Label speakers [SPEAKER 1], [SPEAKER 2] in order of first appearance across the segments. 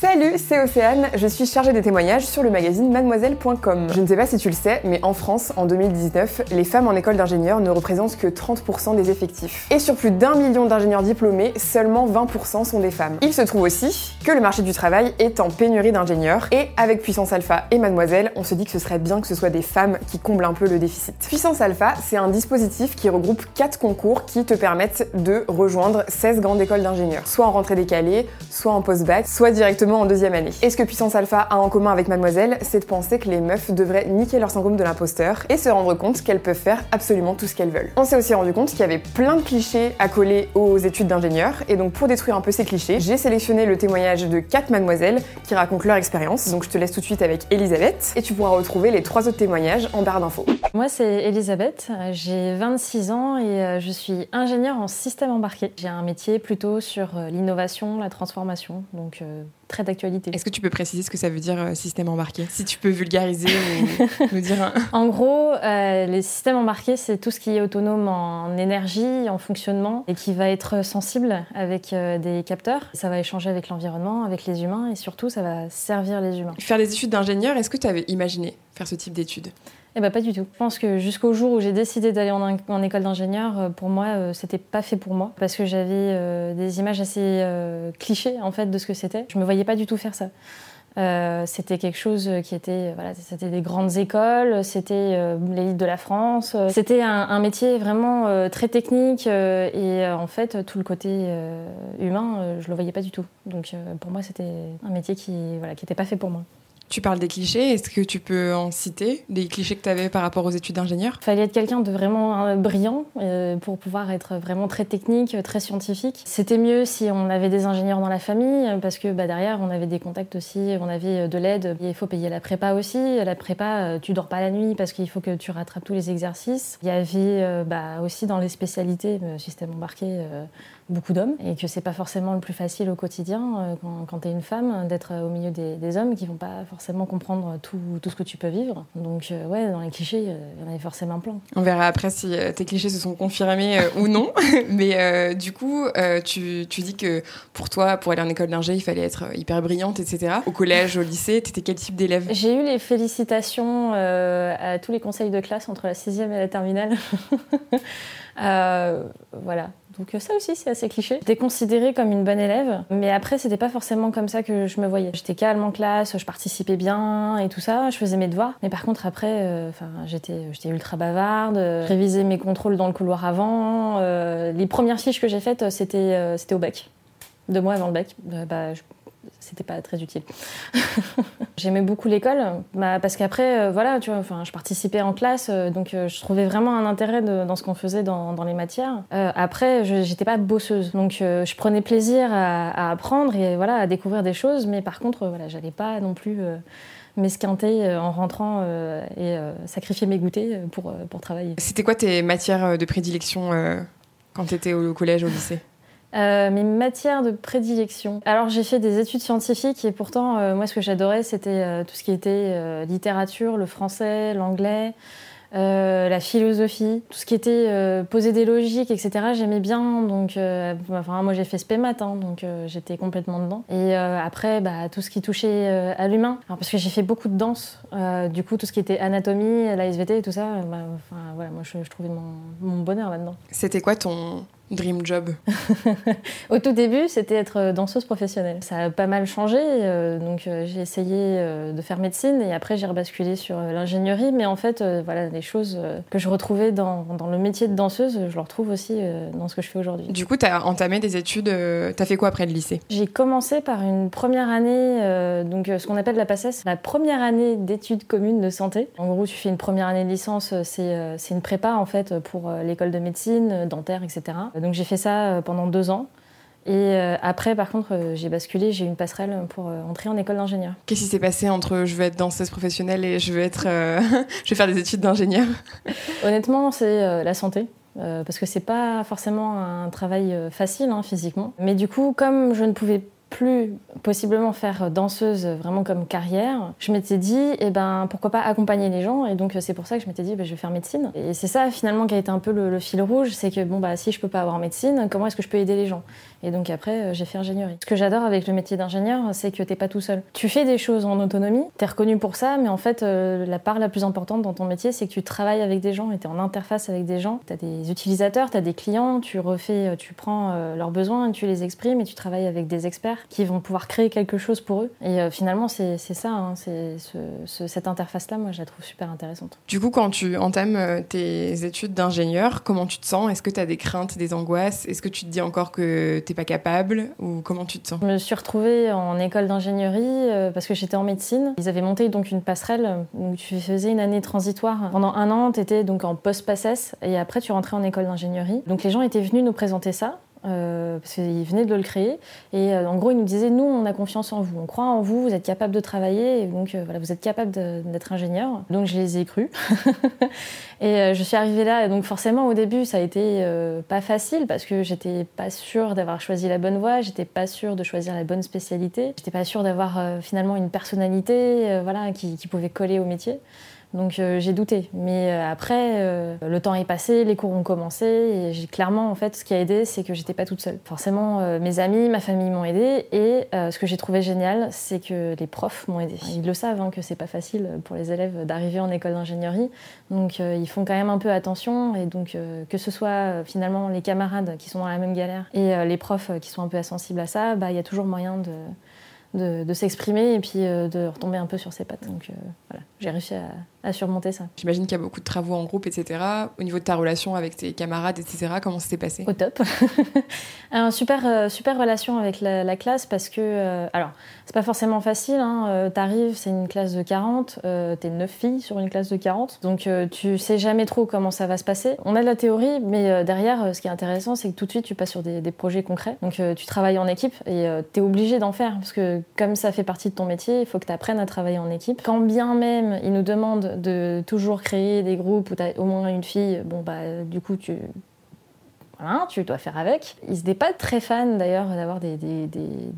[SPEAKER 1] Salut, c'est Océane, je suis chargée des témoignages sur le magazine mademoiselle.com. Je ne sais pas si tu le sais, mais en France, en 2019, les femmes en école d'ingénieur ne représentent que 30% des effectifs. Et sur plus d'un million d'ingénieurs diplômés, seulement 20% sont des femmes. Il se trouve aussi que le marché du travail est en pénurie d'ingénieurs, et avec Puissance Alpha et Mademoiselle, on se dit que ce serait bien que ce soit des femmes qui comblent un peu le déficit. Puissance Alpha, c'est un dispositif qui regroupe 4 concours qui te permettent de rejoindre 16 grandes écoles d'ingénieurs, soit en rentrée décalée, soit en post-bac, soit directement en deuxième année. Et ce que Puissance Alpha a en commun avec Mademoiselle, c'est de penser que les meufs devraient niquer leur syndrome de l'imposteur et se rendre compte qu'elles peuvent faire absolument tout ce qu'elles veulent. On s'est aussi rendu compte qu'il y avait plein de clichés à coller aux études d'ingénieur, et donc pour détruire un peu ces clichés, j'ai sélectionné le témoignage de 4 mademoiselles qui racontent leur expérience. Donc je te laisse tout de suite avec Elisabeth, et tu pourras retrouver les trois autres témoignages en barre d'infos.
[SPEAKER 2] Moi, c'est Elisabeth, j'ai 26 ans et euh, je suis ingénieure en système embarqué. J'ai un métier plutôt sur euh, l'innovation, la transformation, donc euh, très d'actualité.
[SPEAKER 3] Est-ce que tu peux préciser ce que ça veut dire euh, système embarqué? Si tu peux vulgariser ou nous dire un...
[SPEAKER 2] En gros, euh, les systèmes embarqués, c'est tout ce qui est autonome en énergie, en fonctionnement, et qui va être sensible avec euh, des capteurs. Ça va échanger avec l'environnement, avec les humains, et surtout, ça va servir les humains.
[SPEAKER 3] Faire des études d'ingénieur, est-ce que tu avais imaginé? Faire ce type d'études
[SPEAKER 2] Eh ben pas du tout. Je pense que jusqu'au jour où j'ai décidé d'aller en, école d'ingénieur, euh, pour moi, euh, c'était pas fait pour moi parce que j'avais euh, des images assez euh, clichés en fait de ce que c'était. Je me voyais pas du tout faire ça. C'était quelque chose qui était, voilà, c'était des grandes écoles, c'était l'élite de la France. C'était un, un métier vraiment très technique et en fait tout le côté humain, je le voyais pas du tout. Donc pour moi, c'était un métier qui, voilà, qui était pas fait pour moi.
[SPEAKER 3] Tu parles des clichés, est-ce que tu peux en citer des clichés que tu avais par rapport aux études d'ingénieur?
[SPEAKER 2] Il fallait être quelqu'un de vraiment euh, brillant euh, pour pouvoir être vraiment très technique, très scientifique. C'était mieux si on avait des ingénieurs dans la famille euh, parce que bah, derrière on avait des contacts aussi, on avait euh, de l'aide. Il faut payer la prépa aussi. La prépa, euh, tu dors pas la nuit parce qu'il faut que tu rattrapes tous les exercices. Il y avait euh, bah, aussi dans les spécialités, système embarqué, euh, beaucoup d'hommes et que c'est pas forcément le plus facile au quotidien euh, quand, quand tu es une femme d'être euh, au milieu des, des hommes qui vont pas forcément comprendre tout, tout ce que tu peux vivre. Donc euh, ouais, dans les clichés, euh, il y en avait forcément plein.
[SPEAKER 3] On verra après si euh, tes clichés se sont confirmés euh, ou non. Mais euh, du coup, euh, tu, tu dis que pour toi, pour aller en école d'ingé, il fallait être euh, hyper brillante, etc. Au collège, au lycée, t'étais quel type d'élève?
[SPEAKER 2] J'ai eu les félicitations euh, à tous les conseils de classe entre la sixième et la terminale. Euh, voilà. Donc euh, ça aussi, c'est assez cliché. J'étais considérée comme une bonne élève, mais après, c'était pas forcément comme ça que je me voyais. J'étais calme en classe, je participais bien et tout ça, je faisais mes devoirs. Mais par contre, après, euh, j'étais, ultra bavarde, je révisais mes contrôles dans le couloir avant. euh, les premières fiches que j'ai faites, c'était, euh, au bac. Deux mois avant le bac. Euh, bah, je- c'était pas très utile. J'aimais beaucoup l'école bah, parce qu'après, euh, voilà, tu vois, enfin, je participais en classe, euh, donc euh, je trouvais vraiment un intérêt dans ce qu'on faisait dans, dans les matières. Après, j'étais pas bosseuse, donc je prenais plaisir à, apprendre et voilà, à découvrir des choses, mais par contre, voilà, j'allais pas non plus m'esquinter en rentrant et sacrifier mes goûters pour, pour travailler.
[SPEAKER 3] C'était quoi tes matières de prédilection quand t'étais au collège, au lycée?
[SPEAKER 2] Euh, mes matières de prédilection. Alors j'ai fait des études scientifiques et pourtant euh, moi ce que j'adorais c'était euh, tout ce qui était littérature, le français, l'anglais, la philosophie, tout ce qui était poser des logiques, etc. J'aimais bien donc enfin moi j'ai fait spé maths hein, donc j'étais complètement dedans. Et après bah, tout ce qui touchait à l'humain. Parce que j'ai fait beaucoup de danse, du coup tout ce qui était anatomie, la SVT et tout ça, bah, voilà moi je, trouvais mon bonheur là-dedans.
[SPEAKER 3] C'était quoi ton dream job
[SPEAKER 2] Au tout début, c'était être euh, danseuse professionnelle. Ça a pas mal changé, euh, donc euh, j'ai essayé euh, de faire médecine et après j'ai rebasculé sur l'ingénierie. Mais en fait, voilà, les choses que je retrouvais dans, dans le métier de danseuse, je le retrouve aussi dans ce que je fais aujourd'hui.
[SPEAKER 3] Du coup, t'as entamé des études, euh, t'as fait quoi après le lycée?
[SPEAKER 2] J'ai commencé par une première année, donc ce qu'on appelle la PACES, la première année d'études communes de santé. En gros, tu fais une première année de licence, c'est une prépa en fait pour l'école de médecine, dentaire, etc. Donc j'ai fait ça euh, pendant deux ans. Et euh, après, par contre, euh, j'ai basculé, j'ai eu une passerelle pour entrer en école d'ingénieur.
[SPEAKER 3] Qu'est-ce qui s'est passé entre je veux être danseuse professionnelle et je veux être, euh, je vais faire des études d'ingénieur?
[SPEAKER 2] Honnêtement, c'est la santé. parce que c'est pas forcément un travail facile hein, physiquement. Mais du coup, comme je ne pouvais plus possiblement faire danseuse vraiment comme carrière, je m'étais dit, eh ben, pourquoi pas accompagner les gens Et donc, c'est pour ça que je m'étais dit, bah, je vais faire médecine. Et c'est ça, finalement, qui a été un peu le, fil rouge, c'est que, bon, bah, si je peux pas avoir médecine, comment est-ce que je peux aider les gens? Et donc, après, euh, j'ai fait ingénierie. Ce que j'adore avec le métier d'ingénieur, c'est que t'es pas tout seul. Tu fais des choses en autonomie, t'es reconnu pour ça, mais en fait, euh, la part la plus importante dans ton métier, c'est que tu travailles avec des gens et t'es en interface avec des gens. T'as des utilisateurs, t'as des clients, tu refais, euh, tu prends euh, leurs besoins, tu les exprimes et tu travailles avec des experts qui vont pouvoir créer quelque chose pour eux. Et euh, finalement, c'est ça, hein, c'est ce- ce- cette interface-là, moi, je la trouve super intéressante.
[SPEAKER 3] Du coup, quand tu entames euh, tes études d'ingénieur, comment tu te sens? Est-ce que tu as des craintes, des angoisses? Est-ce que tu te dis encore que t'es pas capable? Ou comment tu te sens?
[SPEAKER 2] Je me suis retrouvée en école d'ingénierie euh, parce que j'étais en médecine. Ils avaient monté donc une passerelle où tu faisais une année transitoire. Pendant un an, tu étais donc en post-PACES et après tu rentrais en école d'ingénierie. Donc les gens étaient venus nous présenter ça. Euh, parce qu'ils venaient de le créer. Et euh, en gros ils nous disaient nous on a confiance en vous. On croit en vous vous êtes capable de travailler. Et donc euh, voilà vous êtes capable d'être ingénieur. Donc je les ai crus. Et je suis arrivée là, et donc forcément au début ça a été pas facile parce que j'étais pas sûre d'avoir choisi la bonne voie, j'étais pas sûre de choisir la bonne spécialité, j'étais pas sûre d'avoir finalement une personnalité voilà, qui pouvait coller au métier. Donc euh, j'ai douté. Mais euh, après, euh, le temps est passé, les cours ont commencé et j'ai clairement, en fait, ce qui a aidé, c'est que j'étais pas toute seule. Forcément, mes amis, ma famille m'ont aidé et ce que j'ai trouvé génial, c'est que les profs m'ont aidé. Ils le savent hein, que c'est pas facile pour les élèves d'arriver en école d'ingénierie, donc ils font quand même un peu attention et donc que ce soit finalement les camarades qui sont dans la même galère et les profs qui sont un peu sensibles à ça, bah il y a toujours moyen de de, de s'exprimer et puis euh, de retomber un peu sur ses pattes. Donc euh, voilà, j'ai réussi à, à surmonter ça.
[SPEAKER 3] J'imagine qu'il y a beaucoup de travaux en groupe, etc. Au niveau de ta relation avec tes camarades, etc., comment ça s'est passé?
[SPEAKER 2] Au top. Un super, euh, super relation avec la, la classe parce que, alors, c'est pas forcément facile. Hein, T'arrives, c'est une classe de 40, euh, t'es 9 filles sur une classe de 40, donc euh, tu sais jamais trop comment ça va se passer. On a de la théorie, mais euh, derrière, ce qui est intéressant, c'est que tout de suite, tu passes sur des, des projets concrets. Donc tu travailles en équipe et t'es obligé d'en faire parce que comme ça fait partie de ton métier, il faut que tu apprennes à travailler en équipe. Quand bien même ils nous demandent de toujours créer des groupes où tu as au moins une fille, bon bah du coup tu voilà, tu dois faire avec. Ils n'étaient pas très fans d'ailleurs d'avoir des,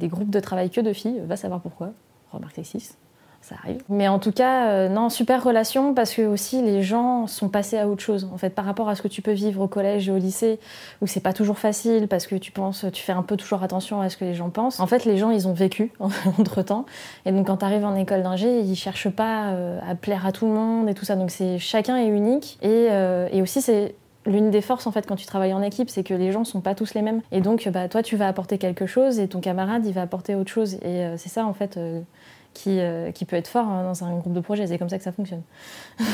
[SPEAKER 2] groupes de travail que de filles, va savoir pourquoi. Remarque sexiste, ça arrive. Mais en tout cas, euh, non, super relation parce que aussi les gens sont passés à autre chose. En fait, par rapport à ce que tu peux vivre au collège et au lycée, où c'est pas toujours facile parce que tu penses, tu fais un peu toujours attention à ce que les gens pensent. En fait, les gens, ils ont vécu entre temps. Et donc, quand tu arrives en école d'ingé, ils cherchent pas euh, à plaire à tout le monde et tout ça. Donc, c'est chacun est unique. Et, euh, et aussi, c'est l'une des forces en fait quand tu travailles en équipe, c'est que les gens sont pas tous les mêmes. Et donc, bah, toi, tu vas apporter quelque chose et ton camarade, il va apporter autre chose. Et c'est ça en fait. Qui, euh, qui peut être fort hein, dans un groupe de projet. C'est comme ça que ça fonctionne.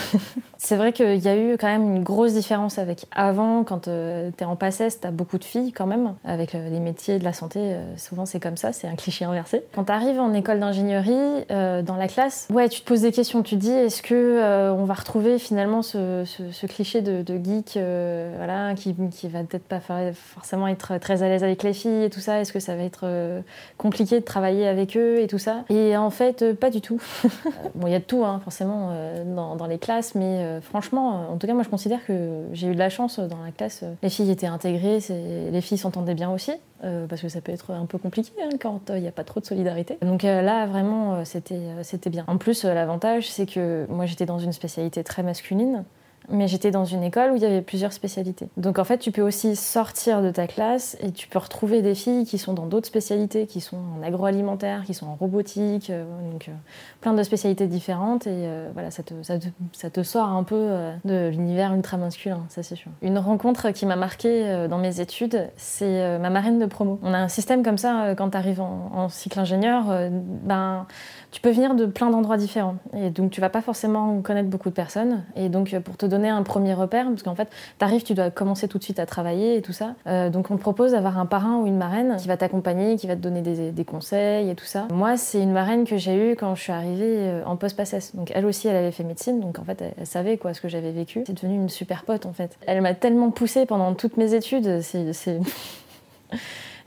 [SPEAKER 2] c'est vrai qu'il y a eu quand même une grosse différence avec avant, quand tu es en PACES, tu as beaucoup de filles quand même. Avec euh, les métiers de la santé, euh, souvent c'est comme ça, c'est un cliché inversé. Quand tu arrives en école d'ingénierie, euh, dans la classe, ouais, tu te poses des questions. Tu te dis, est-ce que euh, on va retrouver finalement ce, cliché de, geek euh, voilà, qui, qui va peut-être pas forcément être très à l'aise avec les filles et tout ça? Est-ce que ça va être euh, compliqué de travailler avec eux et tout ça? Et en fait, euh, pas du tout. Bon, il y a de tout, hein, forcément, euh, dans, les classes, mais euh, franchement, en tout cas, moi, je considère que j'ai eu de la chance dans la classe. Les filles étaient intégrées, les filles s'entendaient bien aussi, parce que ça peut être un peu compliqué hein, quand il n'y a pas trop de solidarité. Donc là, vraiment, c'était bien. En plus, l'avantage, c'est que moi, j'étais dans une spécialité très masculine. Mais j'étais dans une école où il y avait plusieurs spécialités. Donc en fait, tu peux aussi sortir de ta classe et tu peux retrouver des filles qui sont dans d'autres spécialités, qui sont en agroalimentaire, qui sont en robotique, euh, donc euh, plein de spécialités différentes. Et euh, voilà, ça te, ça, te, sort un peu de l'univers ultra masculin, ça c'est sûr. Une rencontre qui m'a marquée dans mes études, c'est ma marraine de promo. On a un système comme ça quand tu arrives en, en cycle ingénieur, ben tu peux venir de plein d'endroits différents. Et donc, tu vas pas forcément connaître beaucoup de personnes. Et donc, pour te donner un premier repère, parce qu'en fait, tu arrives, tu dois commencer tout de suite à travailler et tout ça. Euh, donc, on te propose d'avoir un parrain ou une marraine qui va t'accompagner, qui va te donner des, des conseils et tout ça. Moi, c'est une marraine que j'ai eue quand je suis arrivée euh, en post-PACES. Donc, elle aussi, elle avait fait médecine. Donc, en fait, elle, elle savait quoi ce que j'avais vécu. C'est devenu une super pote, en fait. Elle m'a tellement poussée pendant toutes mes études. C'est.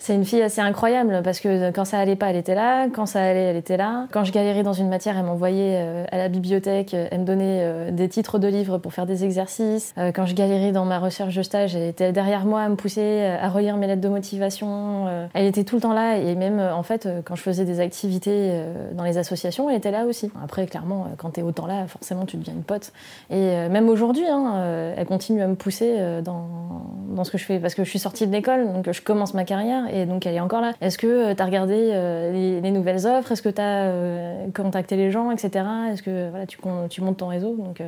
[SPEAKER 2] c'est- une fille assez incroyable parce que quand ça allait pas, elle était là. Quand ça allait, elle était là. Quand je galérais dans une matière, elle m'envoyait euh, à la bibliothèque. Elle me donnait euh, des titres de livres pour faire des exercices. Euh, quand je galérais dans ma recherche de stage, elle était derrière moi à me pousser à relire mes lettres de motivation. Elle était tout le temps là et même en fait quand je faisais des activités dans les associations, elle était là aussi. Après, clairement, quand tu es autant là, forcément, tu deviens une pote. Et même aujourd'hui, hein, elle continue à me pousser dans ce que je fais parce que je suis sortie de l'école, donc je commence ma carrière et donc elle est encore là. Est-ce que euh, tu as regardé euh, les, nouvelles offres? Est-ce que tu as euh, contacté les gens, etc. Est-ce que voilà, tu, montes ton réseau? Donc,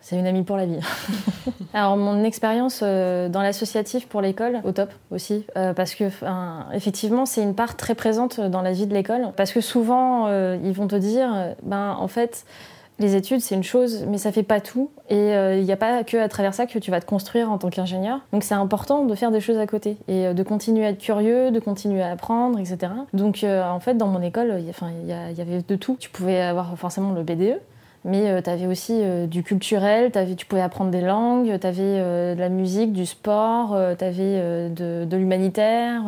[SPEAKER 2] c'est une amie pour la vie. Alors mon expérience dans l'associatif pour l'école, au top aussi, parce que effectivement c'est une part très présente dans la vie de l'école, parce que souvent ils vont te dire, ben en fait les études, c'est une chose, mais ça fait pas tout. Et il euh, n'y a pas que à travers ça que tu vas te construire en tant qu'ingénieur. Donc c'est important de faire des choses à côté et euh, de continuer à être curieux, de continuer à apprendre, etc. Donc euh, en fait, dans mon école, il y, avait de tout. Tu pouvais avoir forcément le BDE, mais tu avais aussi du culturel, tu pouvais apprendre des langues, tu avais de la musique, du sport, tu avais de, de l'humanitaire,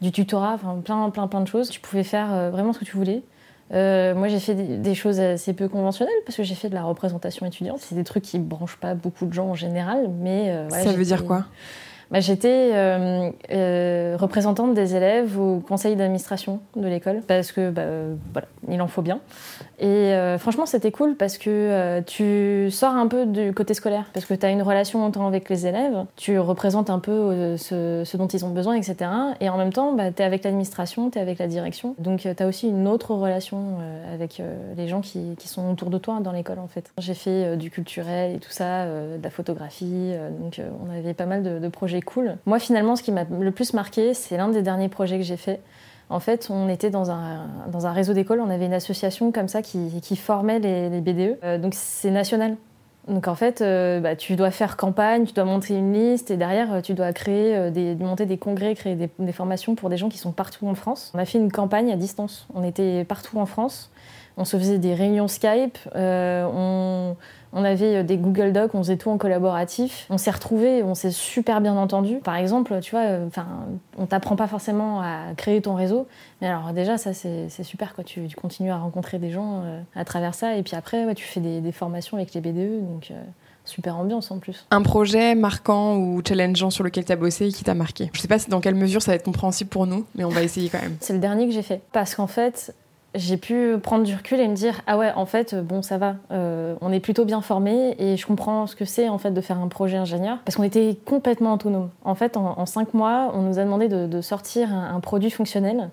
[SPEAKER 2] du tutorat, enfin plein, plein, plein de choses. Tu pouvais faire vraiment ce que tu voulais. Euh, moi, j'ai fait des choses assez peu conventionnelles parce que j'ai fait de la représentation étudiante. C'est des trucs qui branchent pas beaucoup de gens en général, mais euh,
[SPEAKER 3] ça veut dire quoi?
[SPEAKER 2] Bah, J'étais euh, représentante des élèves au conseil d'administration de l'école parce que bah, voilà, il en faut bien. Et euh, franchement, c'était cool parce que euh, tu sors un peu du côté scolaire, parce que tu as une relation longtemps avec les élèves, tu représentes un peu euh, ce, dont ils ont besoin, etc. Et en même temps, bah, tu es avec l'administration, tu es avec la direction. Donc tu as aussi une autre relation avec les gens qui, qui, sont autour de toi dans l'école, en fait. J'ai fait du culturel et tout ça, de la photographie, donc on avait pas mal de, de projets cool. Moi, finalement, ce qui m'a le plus marqué, c'est l'un des derniers projets que j'ai fait. En fait, on était dans un, dans un réseau d'écoles, on avait une association comme ça qui, qui formait les, BDE. Euh, donc c'est national. Donc en fait, euh, bah, tu dois faire campagne, tu dois monter une liste et derrière, euh, tu dois créer des, monter des congrès, créer des, des, formations pour des gens qui sont partout en France. On a fait une campagne à distance. On était partout en France. On se faisait des réunions Skype. on, on avait euh, des Google Docs, on faisait tout en collaboratif. On s'est retrouvés, on s'est super bien entendu. Par exemple, tu vois, euh, enfin, on t'apprend pas forcément à créer ton réseau, mais alors déjà ça c'est super quoi. Tu, continues à rencontrer des gens euh, à travers ça, et puis après tu fais des, formations avec les BDE, donc. super ambiance en plus.
[SPEAKER 3] Un projet marquant ou challengeant sur lequel tu as bossé et qui t'a marqué? Je sais pas dans quelle mesure ça va être compréhensible pour nous, mais on va essayer quand même.
[SPEAKER 2] C'est le dernier que j'ai fait. Parce qu'en fait, j'ai pu prendre du recul et me dire ah ouais en fait bon ça va euh, on est plutôt bien formé et je comprends ce que c'est en fait de faire un projet ingénieur. Parce qu'on était complètement autonome en fait en, cinq mois on nous a demandé de, sortir un, produit fonctionnel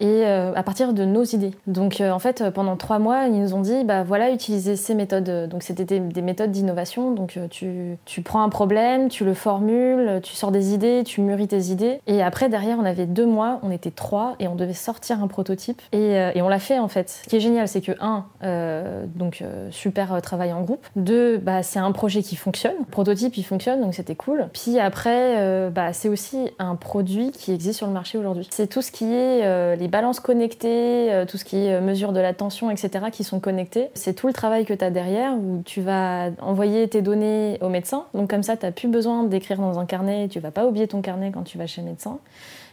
[SPEAKER 2] et euh, à partir de nos idées. Donc euh, en fait, pendant trois mois, ils nous ont dit, bah voilà, utilisez ces méthodes. Donc c'était des, méthodes d'innovation. Donc euh, tu, tu, prends un problème, tu le formules, tu sors des idées, tu mûris tes idées. Et après, derrière, on avait deux mois, on était trois et on devait sortir un prototype. Et, et on l'a fait en fait. Ce qui est génial, c'est que un, donc super travail en groupe. Deux, bah c'est un projet qui fonctionne. Prototype, il fonctionne, donc c'était cool. Puis après, bah c'est aussi un produit qui existe sur le marché aujourd'hui. C'est tout ce qui est les balances connectées, euh, tout ce qui est euh, mesure de la tension, etc., qui sont connectées. C'est tout le travail que tu as derrière où tu vas envoyer tes données au médecin. Donc comme ça, tu n'as plus besoin d'écrire dans un carnet, tu vas pas oublier ton carnet quand tu vas chez le médecin.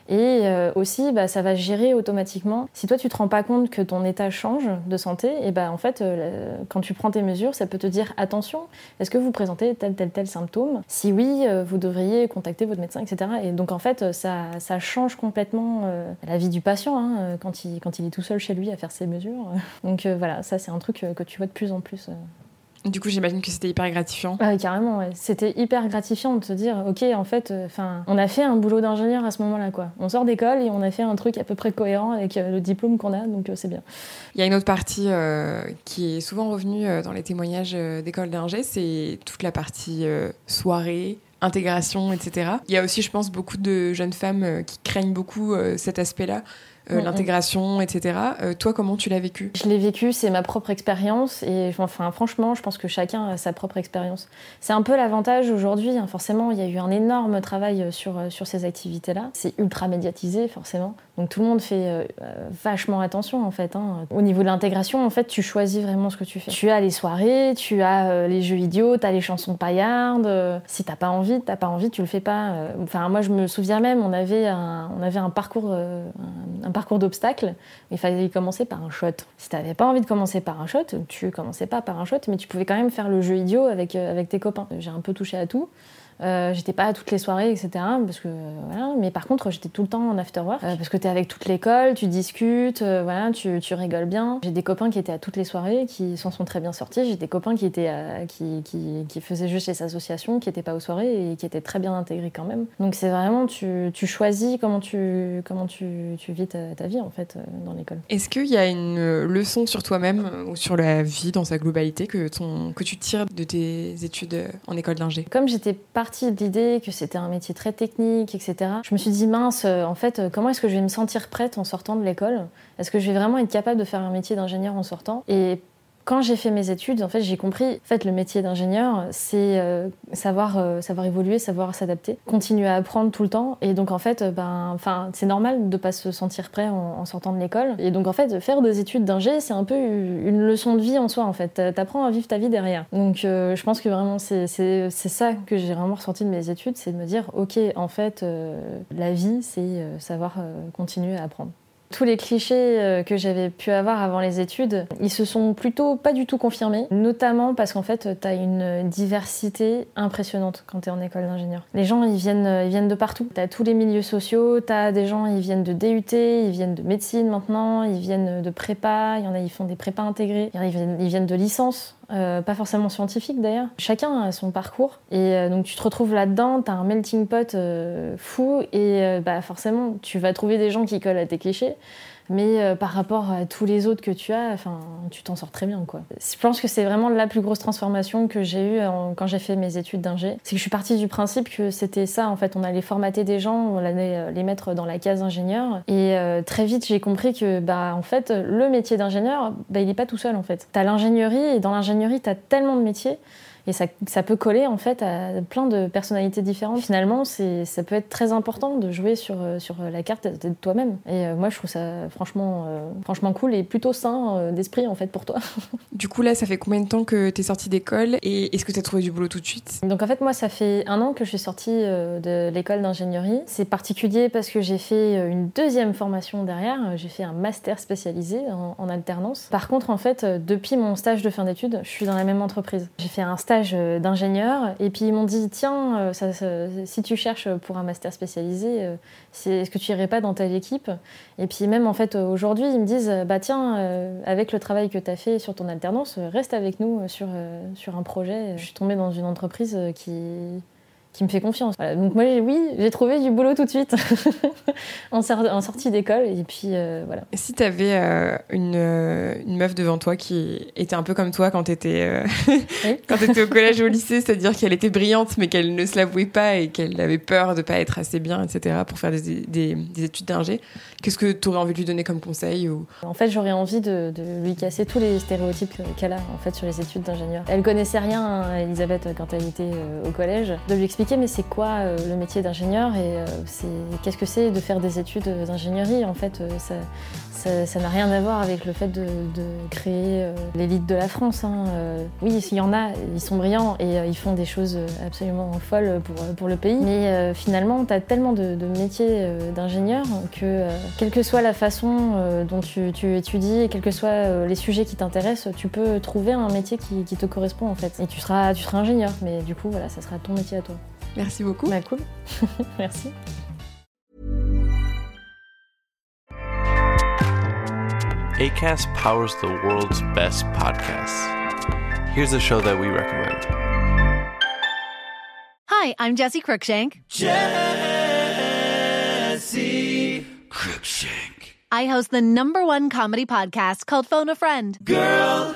[SPEAKER 2] Et euh, aussi, bah, ça va gérer automatiquement. Si toi, tu te rends pas compte que ton état change de santé, et bah, en fait, euh, quand tu prends tes mesures, ça peut te dire attention, est-ce que vous présentez tel, tel, tel symptôme? Si oui, euh, vous devriez contacter votre médecin, etc. Et donc, en fait, ça, change complètement la vie du patient hein, quand, il, quand il est tout seul chez lui à faire ses mesures. Donc, voilà, ça, c'est un truc que tu vois de plus en plus.
[SPEAKER 3] Du coup, j'imagine que c'était hyper gratifiant.
[SPEAKER 2] Ah, carrément, ouais. C'était hyper gratifiant de se dire, ok, en fait, euh, on a fait un boulot d'ingénieur à ce moment-là, quoi. On sort d'école et on a fait un truc à peu près cohérent avec euh, le diplôme qu'on a, donc euh, c'est bien.
[SPEAKER 3] Il y a une autre partie qui est souvent revenue dans les témoignages d'école d'ingé, c'est toute la partie soirée, intégration, etc. Il y a aussi, je pense, beaucoup de jeunes femmes qui craignent beaucoup cet aspect-là euh, l'intégration, etc. Euh, toi, comment tu l'as vécu?
[SPEAKER 2] Je l'ai vécu, c'est ma propre expérience et enfin franchement, je pense que chacun a sa propre expérience. C'est un peu l'avantage aujourd'hui. Hein. Forcément, il y a eu un énorme travail sur sur ces activités-là. C'est ultra médiatisé, forcément. Donc tout le monde fait vachement attention en fait. Hein. Au niveau de l'intégration, en fait, tu choisis vraiment ce que tu fais. Tu as les soirées, tu as les jeux vidéo, tu as les chansons paillardes. si t'as pas envie, t'as pas envie, tu le fais pas. Enfin, moi, je me souviens même, on avait un, on avait un parcours, un, parcours d'obstacles. Il fallait commencer par un shot. Si t'avais pas envie de commencer par un shot, tu commençais pas par un shot, mais tu pouvais quand même faire le jeu idiot avec, avec tes copains. J'ai un peu touché à tout. Euh, j'étais pas à toutes les soirées, etc. Parce que, voilà. Mais par contre, j'étais tout le temps en after work. Euh, parce que tu es avec toute l'école, tu discutes, euh, voilà, tu, tu, rigoles bien. J'ai des copains qui étaient à toutes les soirées, qui s'en sont très bien sortis. J'ai des copains qui, étaient qui, qui, qui, faisaient juste les associations, qui n'étaient pas aux soirées et qui étaient très bien intégrés quand même. Donc c'est vraiment, tu, tu, choisis comment tu, comment tu, tu vis ta, ta, vie en fait dans l'école.
[SPEAKER 3] Est-ce qu'il y a une leçon sur toi-même ou sur la vie dans sa globalité que, ton, que tu tires de tes études en école d'ingé?
[SPEAKER 2] Comme j'étais pas de l'idée que c'était un métier très technique, etc. Je me suis dit, mince, euh, en fait, euh, comment est-ce que je vais me sentir prête en sortant de l'école? Est-ce que je vais vraiment être capable de faire un métier d'ingénieur en sortant? Quand j'ai fait mes études, en fait, j'ai compris, en fait, le métier d'ingénieur, c'est euh, savoir, euh, savoir évoluer, savoir s'adapter, continuer à apprendre tout le temps. Et donc, en fait, ben, enfin, c'est normal de pas se sentir prêt en, sortant de l'école. Et donc, en fait, faire des études d'ingé, c'est un peu une leçon de vie en soi, en fait. T'apprends à vivre ta vie derrière. Donc, euh, je pense que vraiment, c'est ça que j'ai vraiment ressenti de mes études, c'est de me dire, ok, en fait, la vie, c'est savoir continuer à apprendre. Tous les clichés euh, que j'avais pu avoir avant les études, ils se sont plutôt pas du tout confirmés, notamment parce qu'en fait, tu une diversité impressionnante quand tu es en école d'ingénieur. Les gens, ils viennent, ils viennent de partout. Tu tous les milieux sociaux, tu des gens, ils viennent de DUT, ils viennent de médecine maintenant, ils viennent de prépa, y en a, ils font des prépas intégrés, ils viennent de licence. Euh, pas forcément scientifique d'ailleurs. Chacun a son parcours. Et euh, donc tu te retrouves là-dedans, tu as un melting pot euh, fou. Et bah forcément tu vas trouver des gens qui collent à tes clichés mais euh, par rapport à tous les autres que tu as, tu t'en sors très bien, quoi. Je pense que c'est vraiment la plus grosse transformation que j'ai eue quand j'ai fait mes études d'ingé. C'est que je suis partie du principe que c'était ça, en fait, on allait formater des gens, on allait euh, les mettre dans la case ingénieur, et euh, très vite j'ai compris que, bah, en fait, le métier d'ingénieur, bah, il n'est pas tout seul, en fait. L'ingénierie, et dans l'ingénierie, t'as tellement de métiers et ça, ça, peut coller en fait à plein de personnalités différentes. Finalement, ça peut être très important de jouer sur, euh, sur la carte de toi-même. Et euh, moi, je trouve ça franchement, euh, franchement cool et plutôt sain d'esprit en fait pour toi.
[SPEAKER 3] Du coup, là, ça fait combien de temps que tu es sortie d'école et est-ce que tu as trouvé du boulot tout de suite?
[SPEAKER 2] Donc en fait, moi, ça fait un an que je suis sortie de l'école d'ingénierie. C'est particulier parce que j'ai fait une deuxième formation derrière. J'ai fait un master spécialisé en, en alternance. Par contre, en fait, depuis mon stage de fin d'études, je suis dans la même entreprise. J'ai fait un stage euh, d'ingénieur et puis ils m'ont dit tiens, euh, ça, si tu cherches pour un master spécialisé, euh, est-ce que tu irais pas dans telle équipe? Et puis même en fait aujourd'hui ils me disent bah tiens, avec le travail que tu as fait sur ton alternance, reste avec nous sur, sur un projet. Je suis tombée dans une entreprise qui qui me fait confiance. Donc moi, oui, j'ai trouvé du boulot tout de suite en, sortie d'école. Et puis euh, voilà.
[SPEAKER 3] Si tu avais euh, une, euh, une, meuf devant toi qui était un peu comme toi quand tu étais, quand étais au collège ou au lycée, c'est-à-dire qu'elle était brillante mais qu'elle ne se l'avouait pas et qu'elle avait peur de pas être assez bien, etc., pour faire des, des, des études d'ingé, qu'est-ce que tu aurais envie de lui donner comme conseil ou...
[SPEAKER 2] En fait, j'aurais envie de, de, lui casser tous les stéréotypes qu'elle a en fait, sur les études d'ingénieur. Elle connaissait rien, hein, Elisabeth, quand elle était au collège, de lui expliquer mais c'est quoi euh, le métier d'ingénieur et euh, qu'est-ce que c'est de faire des études d'ingénierie. En fait, euh, ça n'a rien à voir avec le fait de, créer l'élite de la France. Hein. oui, il y en a, ils sont brillants et ils font des choses absolument folles pour, pour le pays. Mais finalement, tu as tellement de, métiers d'ingénieur que, quelle que soit la façon dont tu, étudies et quels que soient les sujets qui t'intéressent, tu peux trouver un métier qui, qui, te correspond en fait. Et tu seras, tu seras ingénieur, mais du coup, voilà, ça sera ton métier à toi.
[SPEAKER 3] Merci beaucoup.
[SPEAKER 2] Bah, cool. Merci.
[SPEAKER 4] ACAST powers the world's best podcasts. Here's a show that we recommend.
[SPEAKER 5] Hi, I'm Jesse Cruikshank.
[SPEAKER 6] Jesse Cruikshank.
[SPEAKER 5] I host the number one comedy podcast called Phone a Friend.
[SPEAKER 6] Girl.